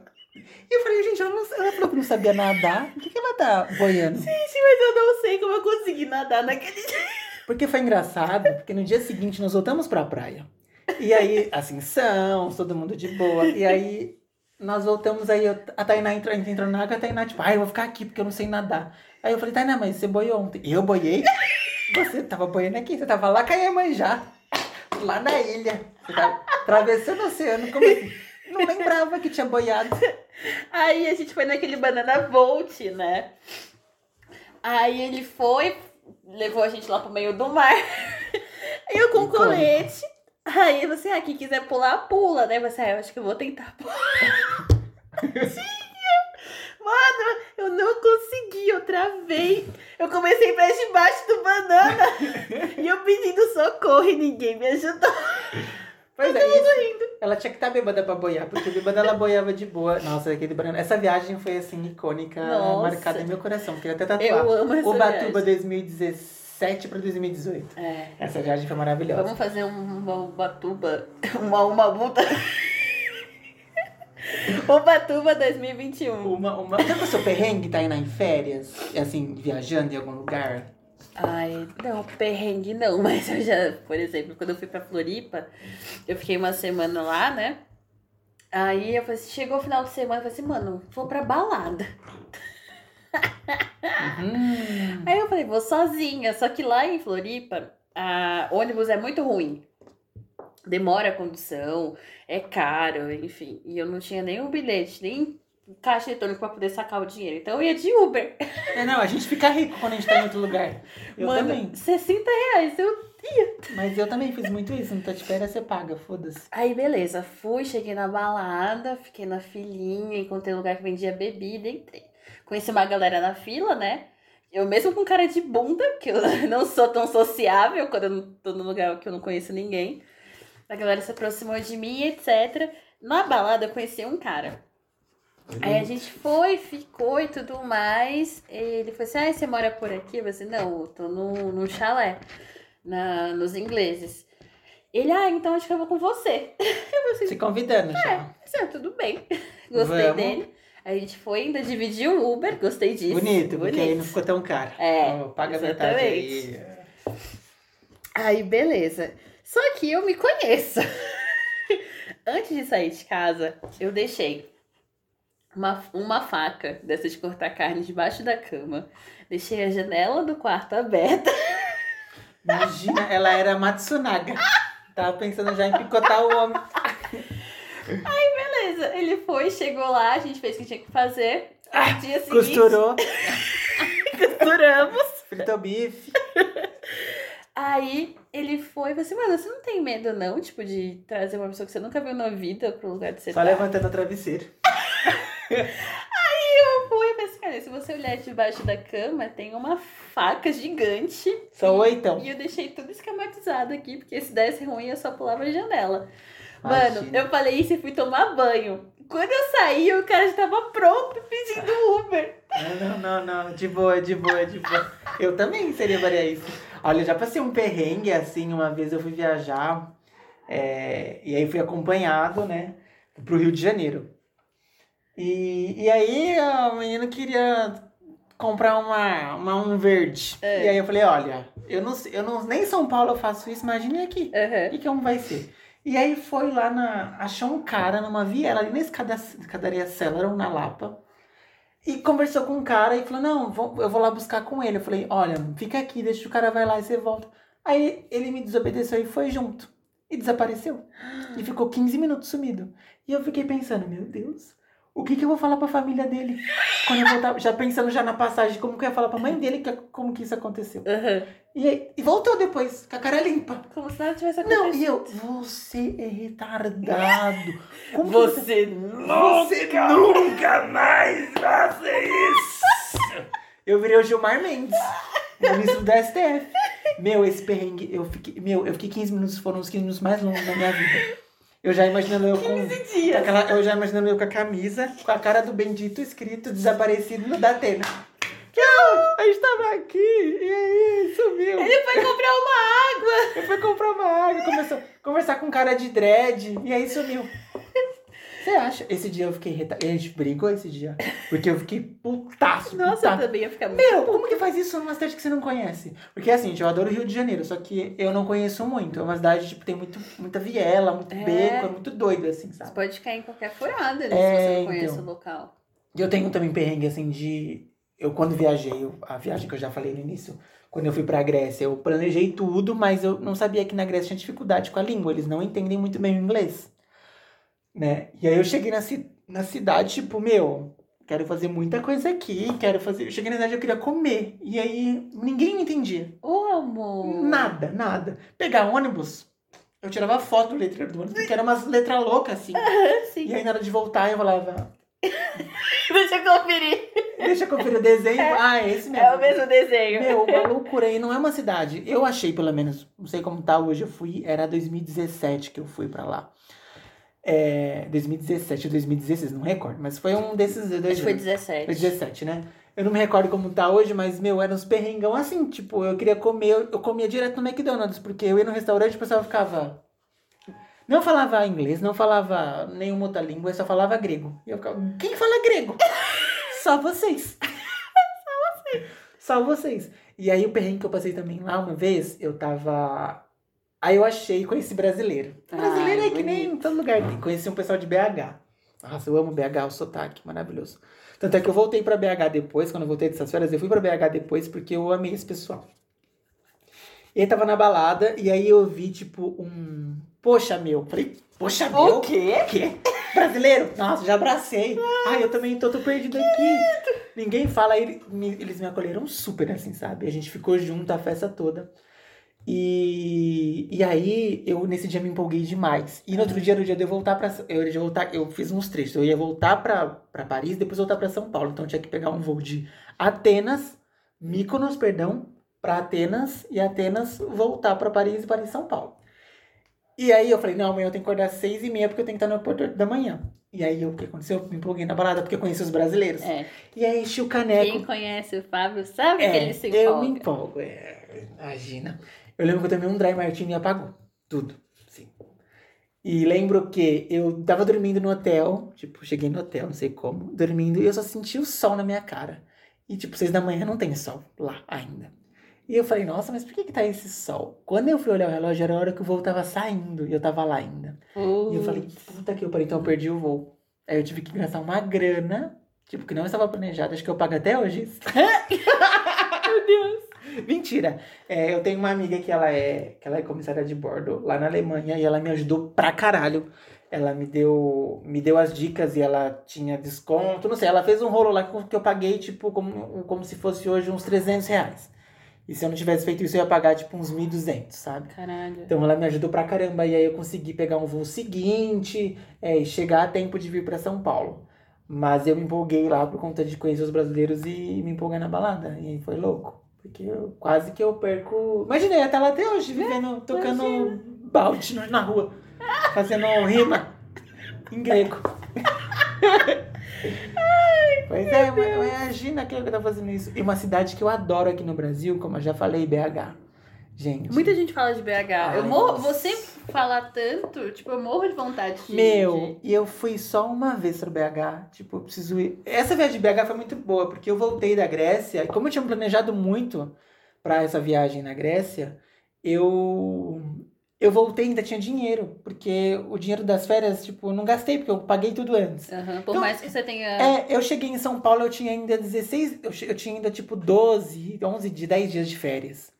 E eu falei, gente, ela, não, ela falou que não sabia nadar, por que, que ela tá boiando? Gente, mas eu não sei como eu consegui nadar naquele dia. Porque foi engraçado, porque no dia seguinte nós voltamos pra praia. E aí, assim, são, todo mundo de boa. E aí, nós voltamos aí, a Tainá entrou, entrou na água, a Tainá, tipo, ai, eu vou ficar aqui porque eu não sei nadar. Aí eu falei, Tainá, mas você boiou ontem. Eu boiei? Você tava boiando aqui, você tava lá com a Iemanjá, lá na ilha. Você tava atravessando o oceano, como assim? Não lembrava que tinha boiado. <laughs> Aí a gente foi naquele Banana Bolt, né? Aí ele foi, levou a gente lá pro meio do mar. <laughs> Eu com Icônico. colete. Aí você, ah, quem quiser pular, pula, né? Você, ah, eu acho que eu vou tentar pular. <laughs> Mano, eu não consegui, eu travei. Eu comecei pra debaixo do banana. e eu pedindo socorro e ninguém me ajudou. Pois é, isso. Ela tinha que estar bêbada pra boiar, porque bêbada ela boiava de boa. Nossa, aquele banana. Essa viagem foi assim, icônica, Nossa. marcada em meu coração. Queria até tatuar. Eu amo essa Ubatuba viagem. 2017 pra 2018. É. Essa viagem foi maravilhosa. Vamos fazer um- uma Ubatuba. <laughs> Uma, uma multa. <laughs> Ubatuba 2021. Uma, uma... Já passou perrengue, tá indo em férias? Assim, viajando em algum lugar? Ai, não, perrengue não, <laughs> mas eu já, por exemplo, quando eu fui pra Floripa, eu fiquei uma semana lá, né? Aí eu falei assim, chegou o final de semana, eu falei assim, mano, vou pra balada. Uhum. Aí eu falei, vou sozinha, só que lá em Floripa, a ônibus é muito ruim. Demora a condução, é caro, enfim. E eu não tinha nenhum bilhete, nem caixa eletrônico pra poder sacar o dinheiro. Então eu ia de Uber. É, não, a gente fica rico quando a gente tá em outro lugar. Eu Mano, também. 60 reais. Eu... Mas eu também fiz muito isso. Não tá de espera, você paga, foda-se. Aí beleza, fui, cheguei na balada, fiquei na filinha, encontrei um lugar que vendia bebida, entrei. Conheci uma galera na fila, né? Eu mesmo com cara de bunda, que eu <laughs> não sou tão sociável quando eu não tô num lugar que eu não conheço ninguém. A galera se aproximou de mim, etc. Na balada eu conheci um cara. Aí a gente foi, ficou e tudo mais. Ele falou assim: Ah, você mora por aqui? Eu falei assim: Não, eu tô no, no chalé, na, nos ingleses. Ele, ah, então acho que eu vou com você. <laughs> Eu assim: Se convidando já. "Ah, tudo bem. <laughs> Gostei Vamos. dele. A gente foi, ainda dividiu o Uber, gostei disso. Bonito, porque aí não ficou tão caro. É, Ó, paga a metade exatamente. aí. Aí, beleza. Só que eu me conheço. <laughs> Antes de sair de casa, eu deixei uma, uma faca dessa de cortar carne debaixo da cama. Deixei a janela do quarto aberta. Imagina, ela era Matsunaga. Tava pensando já em picotar o homem. Beleza, ele foi, chegou lá, a gente fez o que tinha que fazer. No dia seguinte, Costurou, <laughs> costuramos. fritou bife. Aí ele foi e falou assim, mano, você não tem medo não, tipo, de trazer uma pessoa que você nunca viu na vida pro lugar de você Só tá? levantando o travesseiro. Eu fui e assim, cara, se você olhar debaixo da cama, tem uma faca gigante. Só oitão. E eu deixei tudo esquematizado aqui, porque se desse ruim eu só pulava a janela. Mano, Imagina. eu falei isso e fui tomar banho. Quando eu saí, o cara já tava pronto pedindo Uber. Não, não, não, não. De boa, de boa, de boa. Eu também seria faria isso. Olha, eu já passei um perrengue assim, uma vez eu fui viajar. é, e aí fui acompanhado, né? Pro Rio de Janeiro. E, e aí a menina queria comprar uma, uma um verde. É. E aí eu falei, olha, eu não, sei- eu não nem em São Paulo eu faço isso, imagine aqui. Aham. E como vai ser? E aí foi lá na. Achou um cara numa viela ali na escada, escadaria Celeron, na Lapa. E conversou com um cara e falou: Não, vou- eu vou lá buscar com ele. Eu falei: Olha, fica aqui, deixa o cara vai lá e você volta. Aí ele me desobedeceu e foi junto. E desapareceu. E ficou 15 minutos sumido. E eu fiquei pensando: Meu Deus, o que, que eu vou falar pra família dele? Quando eu voltar, já pensando já na passagem, como que eu ia falar pra mãe dele que, como que isso aconteceu. Aham. E, aí- e voltou depois, com a cara limpa. Como se nada tivesse acontecido. Não, e eu, você é retardado. Como que você... Você Você nunca mais faça isso. Eu virei o Gilmar Mendes, ministro da STF. Meu, esse perrengue, eu fiquei, meu, eu fiquei 15 minutos, foram os 15 minutos mais longos da minha vida. Eu já imaginando eu com, aquela, eu já imaginando eu com a camisa, com a cara do bendito escrito desaparecido no Datena. A gente tava aqui, e aí, sumiu. Ele foi comprar uma água. Eu fui comprar uma água, começou a conversar com cara de dread, e aí sumiu. Você acha? Esse dia eu fiquei reta... A gente brigou esse dia. Porque eu fiquei putaço, Nossa, eu putaço. também ia ficar muito Meu, como que faz isso numa cidade que você não conhece? Porque assim, eu adoro o Rio de Janeiro, só que eu não conheço muito. É uma cidade, tipo, tem muito, muita viela, muito É. beco, é muito doido, assim, Você sabe? pode cair em qualquer furada, né? É, se você não conhece então. o local. E eu tenho também perrengue, assim, de... Eu, quando viajei, eu- a viagem que eu já falei no início, quando eu fui pra Grécia, eu planejei tudo, mas eu não sabia que na Grécia tinha dificuldade com a língua. Eles não entendem muito bem o inglês, né? E aí eu cheguei na, ci- na cidade, tipo, meu, quero fazer muita coisa aqui, quero fazer... Eu cheguei na cidade, eu queria comer. E aí ninguém me entendia. Ô, amor. Nada, nada. Pegar ônibus, eu tirava foto do letreiro do ônibus, porque era umas letras loucas, assim. <laughs> Sim. E aí na hora de voltar, eu falava, <laughs> Deixa eu conferir. deixa eu conferir o desenho. Ah, é esse mesmo. É o mesmo desenho. Meu, uma <laughs> loucura aí, não é uma cidade. Eu achei, pelo menos, não sei como tá hoje, eu fui, era 2017 que eu fui pra lá. É, 2017 ou 2016, não recordo, mas foi um desses dois Acho que foi anos. 17. Foi 17, né? Eu não me recordo como tá hoje, mas, meu, eram uns perrengão assim, tipo, eu queria comer, eu, eu comia direto no McDonald's, porque eu ia no restaurante e o pessoal ficava... Não falava inglês, não falava nenhuma outra língua, eu só falava grego. E eu ficava, quem fala grego? <laughs> Só vocês. <laughs> Só vocês. Só vocês. E aí o perrengue que eu passei também lá uma vez, eu tava. Aí eu achei, conheci brasileiro. Brasileiro Ai, é que nem em todo lugar. tem. Conheci um pessoal de BH. Nossa, eu amo BH, o sotaque, maravilhoso. Tanto é que eu voltei pra BH depois, quando eu voltei dessas férias, eu fui pra BH depois porque eu amei esse pessoal. E aí tava na balada, e aí eu vi, tipo, um. Poxa, meu. Falei, poxa, meu. O quê? O quê? Brasileiro? Nossa, já abracei. Ai, eu também tô, tô perdido aqui. Ninguém fala, eles me acolheram super, assim, sabe? A gente ficou junto a festa toda. E, e aí, eu nesse dia me empolguei demais. E no outro dia era o dia de eu voltar pra. Eu, ia voltar, eu fiz uns trechos. Eu ia voltar pra, pra Paris, depois voltar pra São Paulo. Então eu tinha que pegar um voo de Atenas, Mykonos, perdão, pra Atenas, e Atenas voltar pra Paris e Paris São Paulo. E aí eu falei, não, amanhã eu tenho que acordar às seis e meia porque eu tenho que estar no aeroporto da manhã. E aí o que aconteceu? Eu me empolguei na balada porque eu conheci os brasileiros. É. E aí enchi o caneco. Quem conhece o Fábio sabe que É, ele se eu me empolga. empolgo, é, imagina. Eu lembro que eu tomei um dry martini e apagou tudo, sim. E lembro que eu tava dormindo no hotel, tipo, cheguei no hotel, não sei como, dormindo, e eu só senti o sol na minha cara. E tipo, seis da manhã não tem sol lá ainda. E eu falei, nossa, mas por que que tá esse sol? Quando eu fui olhar o relógio, era a hora que o voo tava saindo, e eu tava lá ainda. E eu falei, puta que eu parei, então eu perdi o voo. Aí eu tive que gastar uma grana, tipo, que não estava planejada, acho que eu pago até hoje. <laughs> Meu Deus. <laughs> Mentira. É, eu tenho uma amiga que ela é, que ela é comissária de bordo lá na Alemanha e ela me ajudou pra caralho. Ela me deu, me deu as dicas e ela tinha desconto, não sei, ela fez um rolo lá que eu- paguei, tipo, como, como se fosse hoje uns 300 reais. E se eu não tivesse feito isso, eu ia pagar, tipo, uns 1.200, sabe? Caralho. Então ela me ajudou pra caramba. E aí eu consegui pegar um voo seguinte é, e chegar a tempo de vir pra São Paulo. Mas eu me empolguei lá por conta de conhecer os brasileiros e me empolguei na balada. E foi louco. Porque eu, quase que eu perco. Imaginei, até lá até hoje, vivendo, tocando balde no- na rua, fazendo rima em grego. Pois é, imagina que eu tô fazendo isso. E uma cidade que eu adoro aqui no Brasil, como eu já falei, BH. Gente. Muita gente fala de BH. eu Ai, morro, nossa. você falar tanto, tipo, eu morro de vontade de. Meu, e eu fui só uma vez pro BH. Tipo, eu preciso ir. Essa viagem de BH foi muito boa, porque eu voltei da Grécia, e como eu tinha planejado muito pra essa viagem na Grécia, eu. Eu voltei e ainda tinha dinheiro. Porque o dinheiro das férias, tipo, eu não gastei, porque eu paguei tudo antes. Aham, por Então, mais que você tenha. É, eu cheguei em São Paulo, eu tinha ainda 16. Eu, eu tinha ainda, tipo, 12, 11, de 10 dias de férias.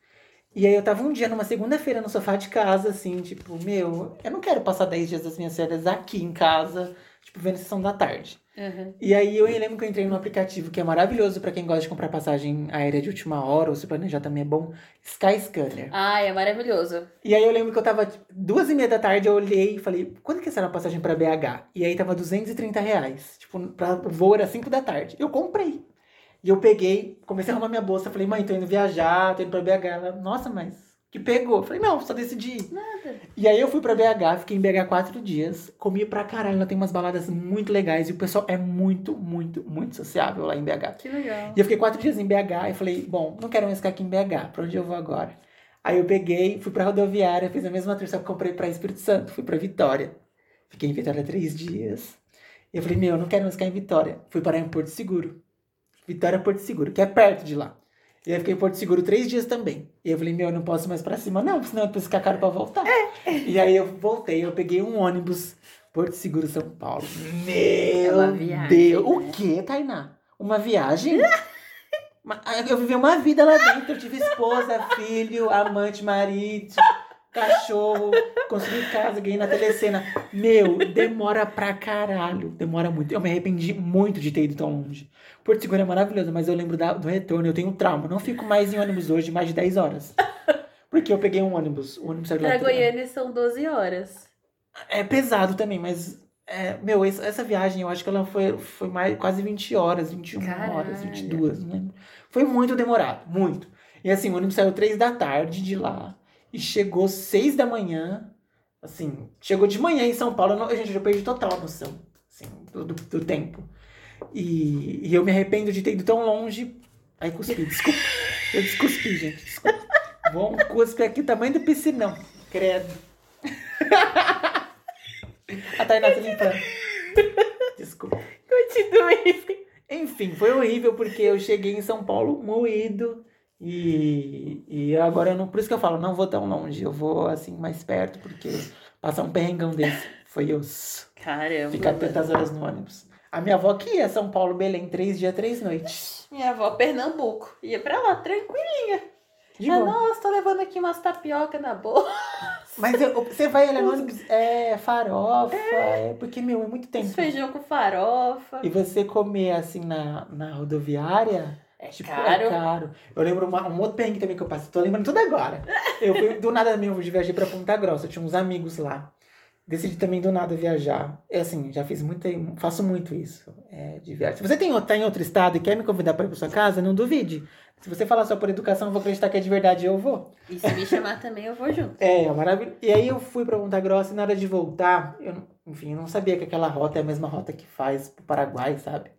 E aí eu tava um dia numa segunda-feira no sofá de casa, assim, tipo, meu, eu não quero passar 10 dias das minhas férias aqui em casa, tipo, vendo sessão da tarde. Aham. E aí eu lembro que eu entrei num aplicativo que é maravilhoso pra quem gosta de comprar passagem aérea de última hora, ou se planejar também é bom, Skyscanner. Ai, é maravilhoso. E aí eu lembro que eu tava, tipo, duas e meia da tarde, eu olhei e falei, quanto que é essa passagem pra BH? E aí tava 230 reais. Tipo, pra voo era 5 da tarde. Eu comprei. E eu peguei, comecei a arrumar minha bolsa, falei, mãe, tô indo viajar, tô indo pra BH. Ela, nossa, mas que pegou? Eu falei, não, só decidi. Nada. E aí eu fui pra BH, fiquei em BH quatro dias, comi pra caralho, ela tem umas baladas muito legais e o pessoal é muito, muito, muito sociável lá em BH. Que legal. E eu fiquei quatro dias em BH e falei, bom, não quero mais ficar aqui em BH, pra onde eu vou agora? Aí eu peguei, fui pra rodoviária, fiz a mesma tour, só que comprei pra Espírito Santo, fui pra Vitória. Fiquei em Vitória três dias. E eu falei, meu, eu não quero mais ficar em Vitória. Fui parar em Porto Seguro. Vitória Porto Seguro, que é perto de lá. E aí eu fiquei em Porto Seguro três dias também. E eu falei, meu, eu não posso mais pra cima, não, senão depois ficar caro pra voltar. E aí eu voltei, eu peguei um ônibus, Porto Seguro, São Paulo. Meu uma viagem, Deus! né? O que, Tainá? Uma viagem? <laughs> Ma- Eu vivi uma vida lá dentro. Eu tive esposa, filho, amante, marido, cachorro, construí casa, ganhei na telecena. Meu, demora pra caralho. Demora muito. Eu me arrependi muito de ter ido tão longe. Porto Seguro é maravilhoso, mas eu lembro da- do retorno. Eu tenho trauma. Não fico mais em ônibus hoje mais de 10 horas. <laughs> Porque eu peguei um ônibus. O ônibus saiu Pra Goiânia são 12 horas. é pesado também, mas. é, meu, essa, viagem eu acho que ela foi, foi mais, quase 20 horas, 21 horas, Caralho. 22, não lembro. Foi muito demorado, muito. E assim, o ônibus saiu 3 da tarde de lá e chegou 6 da manhã. Assim, chegou de manhã em São Paulo. eu não- gente, eu perdi total a noção assim, do, do, do tempo. E, e eu me arrependo de ter ido tão longe. Aí cuspi, desculpa. Eu descuspi, gente, desculpa. Um cuspe aqui, tamanho do piscinão. Credo. A Tainá se limpando. Desculpa. Continue. Enfim, foi horrível porque eu cheguei em São Paulo moído E, e agora eu não. Por isso que eu falo, não vou tão longe. Eu vou assim mais perto, porque passar um perrengão desse foi osso. Caramba. Ficar tantas horas no ônibus. A minha avó que ia São Paulo, Belém, três dias, três noites. Minha avó, Pernambuco. Ia pra lá, tranquilinha. De ah, nossa, tô levando aqui umas tapioca na boca. <laughs> Mas eu- você vai ônibus, é farofa, é. porque, meu, é muito tempo. Feijão com farofa. E você comer assim na, na rodoviária. É Tipo, caro. é caro. Eu lembro uma- um outro perrengue também que eu passei. Tô lembrando tudo agora. Eu fui do nada mesmo, eu viajei pra Ponta Grossa. Eu tinha uns amigos lá. Decidi também do nada viajar. É assim, já fiz muito, faço muito isso é, de viagem. Se você tem, tá em outro estado e quer me convidar para ir pra sua casa, não duvide. Se você falar só por educação, eu vou acreditar que é de verdade e eu vou. E se me chamar <laughs> também, eu vou junto. É, é maravilhoso. E aí eu fui pra Ponta Grossa e na hora de voltar, eu, enfim, eu não sabia que aquela rota é a mesma rota que faz pro Paraguai, sabe?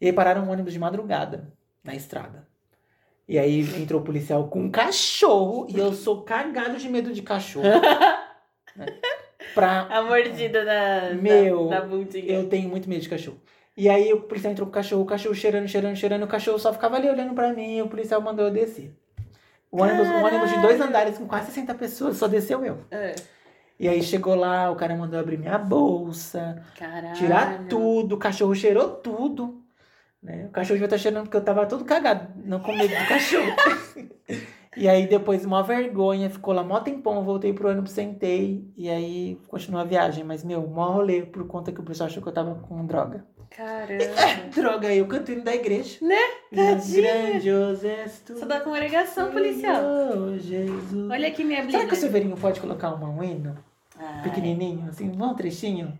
E aí pararam um ônibus de madrugada na estrada. E aí entrou o policial com um cachorro e eu sou cagado de medo de cachorro. né? <laughs> Pra A mordida da, Meu, da, da bundinha. eu tenho muito medo de cachorro. E aí o policial entrou com o cachorro, o cachorro cheirando, cheirando, cheirando, o cachorro só ficava ali olhando pra mim e o policial mandou eu descer. O ônibus, um ônibus de dois andares com quase 60 pessoas, só desceu eu. É. E aí chegou lá, o cara mandou abrir minha bolsa, Caralho. tirar tudo, o cachorro cheirou tudo. Né? O cachorro devia estar cheirando porque eu tava todo cagado, não com medo do cachorro. <laughs> e aí depois, uma vergonha, ficou lá mó tempão, voltei pro ônibus, sentei, e aí continuou a viagem. Mas, meu, mó rolê por conta que o pessoal achou que eu tava com droga. Caramba. <laughs> Droga aí, eu canto hino da igreja. Né? Tadinha. Grandioso és tu. Só dá congregação policial. Senhor Jesus. Olha aqui minha Será que o. Silveirinho pode colocar uma- um hino? Ai. Pequenininho, assim, um trechinho?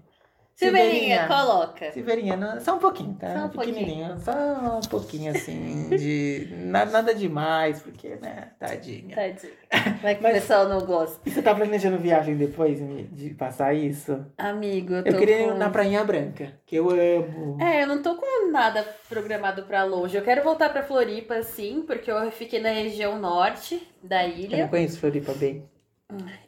Silveirinha, coloca. Silveirinha, só um pouquinho, tá? Só um Pequenininho, só um pouquinho assim, de na- nada demais, porque, né, tadinha. Tadinho. <laughs> Vai que Mas- o pessoal não gosta. E você tá planejando viagem depois de passar isso? Amigo, eu tô Eu queria ir com... na Prainha Branca, que eu amo. É, eu não tô com nada programado pra longe. Eu quero voltar pra Floripa, sim, porque eu fiquei na região norte da Eu não ilha. conheço Floripa bem.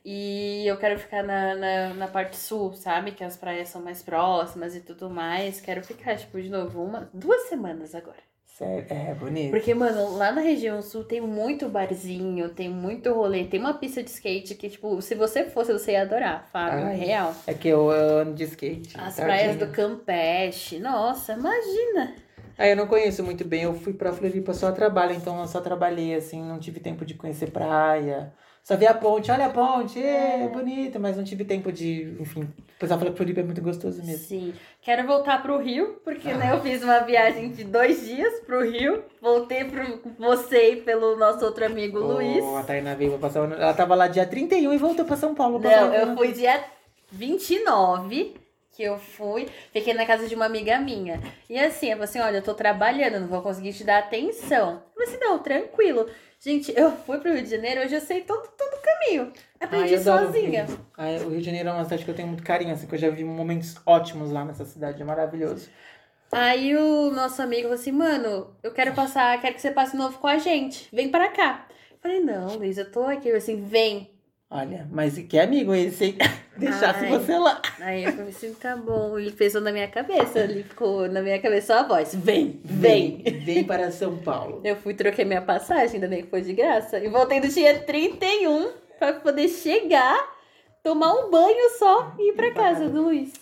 E eu quero ficar na, na, na parte sul, sabe? Que as praias são mais próximas e tudo mais. Quero ficar, tipo, de novo, uma, duas semanas agora. Sério, é bonito. Porque, mano, lá na região sul tem muito barzinho, tem muito rolê, tem uma pista de skate que, tipo, se você fosse, você ia adorar, Fábio, Ai, real. É que eu ando de skate. As tadinha. praias do Campeche, nossa, imagina. Ah, eu não conheço muito bem. Eu fui pra Floripa só a trabalho, então eu só trabalhei, assim, não tive tempo de conhecer praia. Só vi a ponte, olha a ponte, é, bonita, mas não tive tempo de, enfim. O pessoal fala que Floripa é muito gostoso mesmo. Sim. Quero voltar pro Rio, porque né, eu fiz uma viagem de dois dias pro Rio. Voltei pro você e pelo nosso outro amigo Luiz. Oh, a Tainá veio pra passar. Ela tava lá dia 31 e voltou pra São Paulo. pra Não, eu fui dia 29 que eu fui, fiquei na casa de uma amiga minha. E assim, eu falei assim, olha, eu tô trabalhando, não vou conseguir te dar atenção. Eu falei assim, não, tranquilo. Gente, eu fui pro Rio de Janeiro, hoje eu sei todo, todo o caminho. Aprendi Ai, eu adoro o sozinha. Rio. Ai, o Rio de Janeiro é uma cidade que eu tenho muito carinho, assim, que eu já vi momentos ótimos lá nessa cidade, é maravilhoso. Aí o nosso amigo falou assim, mano, eu quero passar, quero que você passe novo com a gente. Vem pra cá. Eu falei, não, Luiz, eu tô aqui. Ele assim, vem. Olha, mas que amigo esse, hein? <laughs> Deixasse Ai. você lá. Aí eu falei assim, tá bom. Ele pensou na minha cabeça, ele ficou na minha cabeça só a voz. Vem, vem. Vem para São Paulo. Eu fui, troquei minha passagem, ainda bem que foi de graça. E voltei no dia 31 pra poder chegar, tomar um banho só e ir pra casa do Luiz.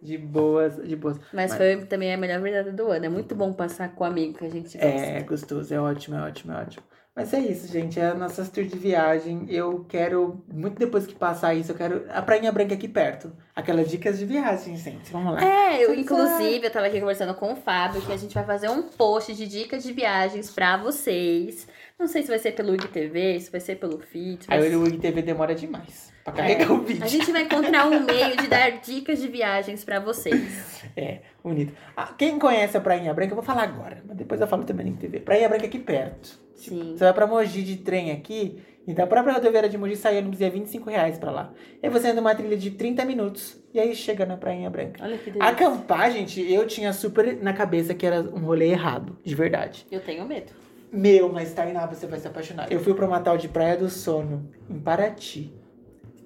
De boas, de boas. Mas, Mas- foi também a melhor verdade do ano. É muito bom passar com o amigo que a gente gosta. É gostoso, é ótimo, é ótimo, é ótimo. Mas é isso, gente. É a nossa tour de viagem. Eu quero, muito depois que passar isso, eu quero a Prainha Branca aqui perto. Aquelas dicas de viagem, gente. Vamos lá. É, eu, inclusive, eu tava aqui conversando com o Fábio que a gente vai fazer um post de dicas de viagens pra vocês. Não sei se vai ser pelo IGTV, se vai ser pelo Fit. Aí ser- o IGTV demora demais pra carregar o vídeo. É. A gente vai encontrar um <laughs> meio de dar dicas de viagens pra vocês. É, bonito. Ah, quem conhece a Prainha Branca, eu vou falar agora. Mas depois eu falo também no IGTV. Prainha Branca aqui perto. Sim. Você vai pra Mogi de trem aqui, e da própria rodoviária de Mogi sai ônibus e é 25 reais pra lá. E aí você anda uma trilha de 30 minutos, e aí chega na Prainha Branca. Olha que delícia. Acampar, gente, eu tinha super na cabeça que era um rolê errado, de verdade. Eu tenho medo. Meu, mas Tainá, você vai se apaixonar. Eu fui pra uma tal de Praia do Sono, em Paraty.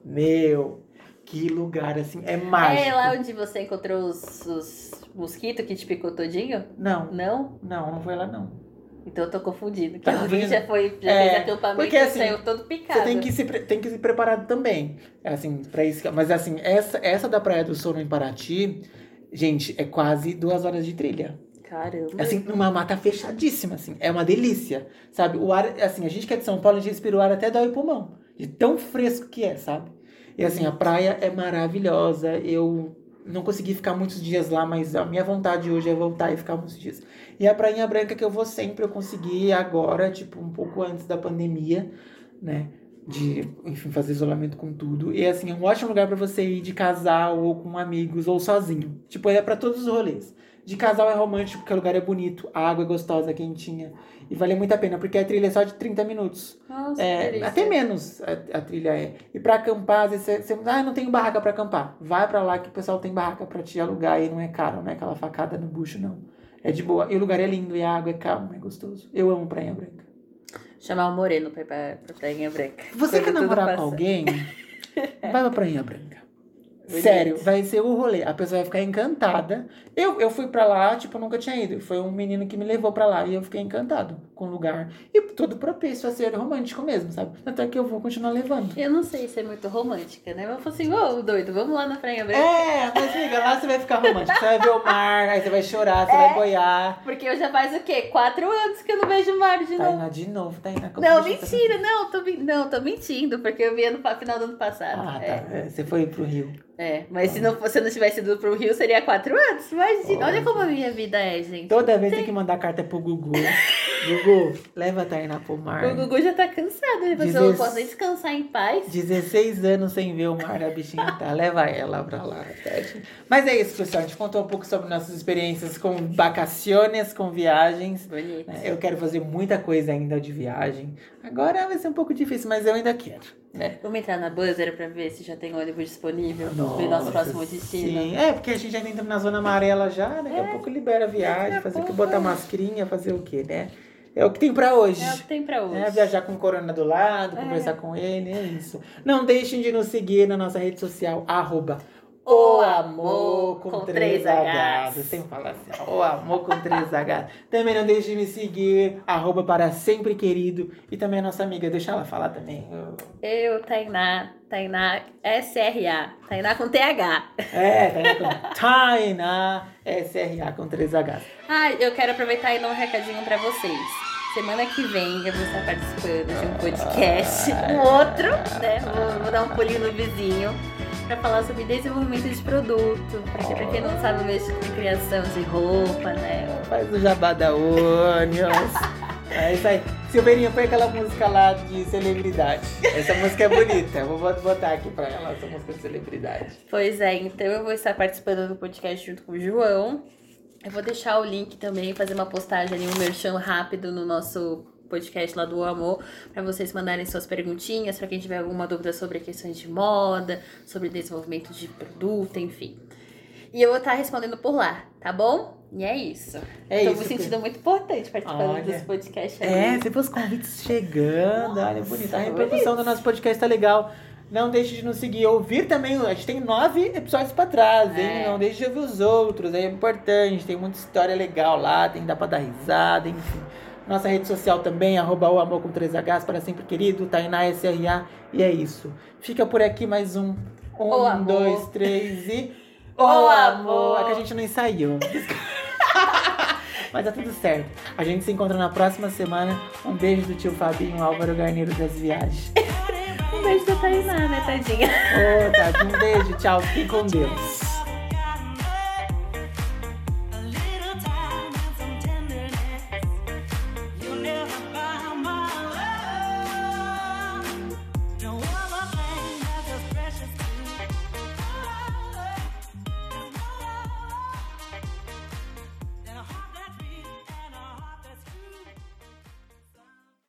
Meu, que lugar, assim, é mágico. É lá onde você encontrou os, os mosquitos que te picou todinho? Não, Não? não, não foi lá não. Então eu tô confundindo. Que Tá já foi, já É, fez acampamento porque e assim, saiu todo picado. Você tem que, se, tem que se preparar também. É Assim, pra isso. Mas assim, essa, essa da Praia do Sono em Paraty, gente, é quase duas horas de trilha. Caramba. Assim, numa mata fechadíssima, assim. É uma delícia, sabe? O ar, assim, a gente que é de São Paulo, a gente respira o ar até dói o pulmão. De tão fresco que é, sabe? E assim, a praia é maravilhosa. Eu não consegui ficar muitos dias lá, mas a minha vontade hoje é voltar e ficar muitos dias. E a Prainha Branca que eu vou sempre, eu consegui agora, tipo, um pouco antes da pandemia, né? De, enfim, fazer isolamento com tudo. E assim, é um ótimo lugar pra você ir de casal ou com amigos ou sozinho. Tipo, é pra todos os rolês. De casal é romântico, porque o lugar é bonito, a água é gostosa, quentinha. E vale muito a pena, porque a trilha é só de 30 minutos. Nossa, É, até menos a, a trilha é. E pra acampar, às vezes você, você. Ah, não tenho barraca pra acampar. Vai pra lá que o pessoal tem barraca pra te alugar e não é caro, não é aquela facada no bucho, não. É de boa. E o lugar é lindo, e a água é calma, é gostoso. Eu amo Praia Branca. Chamar o Moreno pra pra, pra Prainha Branca. Você Quando quer namorar com alguém? <laughs> Vai pra Prainha Branca. Sério, vai ser o rolê. A pessoa vai ficar encantada. Eu, eu fui pra lá, tipo, nunca tinha ido. Foi um menino que me levou pra lá e eu fiquei encantado com o lugar. E tudo propício a ser romântico mesmo, sabe? Até que eu vou continuar levando. Eu não sei se é muito romântica, né? Mas eu falo assim, ô doido, vamos lá na Prainha Branca. É, mas amiga, lá você vai ficar romântico. Você vai ver o mar, aí você vai chorar, você É. vai boiar. Porque eu já faz o quê? Quatro anos que eu não vejo o mar de novo. Tainá de novo, Tainá. como Não, tá- mentira, não, tô, não, tô mentindo, porque eu vi no final do ano passado. Ah, tá. é, É, Você foi pro Rio. É, mas se não, se não tivesse ido pro Rio, seria quatro anos. Imagina, olha Olha. como a minha vida é, gente. Toda vez tem que mandar carta pro Gugu. <laughs> Gugu, leva a Tainá pro mar. O Gugu já tá cansado, ele falou assim, eu não posso descansar em paz. 16 anos sem ver o mar, a bichinha tá. Leva ela pra lá. Mas é isso, pessoal. A gente contou um pouco sobre nossas experiências com vacaciones, com viagens. Bonito. né? Eu quero fazer muita coisa ainda de viagem. Agora vai ser um pouco difícil, mas eu ainda quero. Né? Vamos entrar na Buzzer pra ver se já tem ônibus disponível ver nosso próximo destino. Sim, é, porque a gente já entra na zona amarela já, daqui a pouco libera a viagem, fazer o que botar é. mascarinha, fazer o quê, né? É o que tem pra hoje. É o que tem pra hoje. É, viajar com o Corona do lado, É. conversar com ele, é isso. Não deixem de nos seguir na nossa rede social, arroba O amor com três Hs. Sem falar assim, o amor com três H. Também não deixe de me seguir, arroba para sempre querido. E também a nossa amiga, deixa ela falar também. Eu- Eu, Tainá, Tainá SRA, Tainá com TH. É, Tainá com <laughs> Tainá SRA com três H. Ah, eu quero aproveitar e dar um recadinho pra vocês. Semana que vem eu vou estar participando de um podcast, um outro, né? Vou, vou dar um pulinho no vizinho pra falar sobre desenvolvimento de produto. Porque pra quem não sabe, eu mexo com criação de roupa, né? Faz o jabá da Onions. <laughs> É isso aí. Silveirinha, põe aquela música lá de celebridade. Essa música é bonita. Eu vou botar aqui pra ela essa música de celebridade. Pois é, então eu vou estar participando do podcast junto com o João. Eu vou deixar o link também, fazer uma postagem ali, um merchan rápido no nosso podcast lá do Amor, para vocês mandarem suas perguntinhas, para quem tiver alguma dúvida sobre questões de moda, sobre desenvolvimento de produto, enfim. E eu vou estar respondendo por lá, tá bom? E é isso. É Tô isso, me sentindo muito importante participando Olha. desse podcast aí. É, sempre os convites chegando. olha, bonito. A Nossa, repercussão do nosso podcast tá legal. Não deixe de nos seguir, ouvir também. A gente tem nove episódios pra trás, hein? É. Não deixe de ouvir os outros, é importante. Tem muita história legal lá, tem dá pra dar risada, enfim. Nossa rede social também, arroba o amor com 3Hs, para sempre querido, Tainá SRA. E é isso. Fica por aqui mais um. Um, O amor. dois, três e. <laughs> O amor. É que a gente não ensaiou. Mas tá tudo certo. A gente se encontra na próxima semana. Um beijo do tio Fabinho Álvaro Garneiro das Viagens. Um beijo da Tainá, né, tadinha? Ô, Tati, um beijo, tchau. Fiquem com Deus.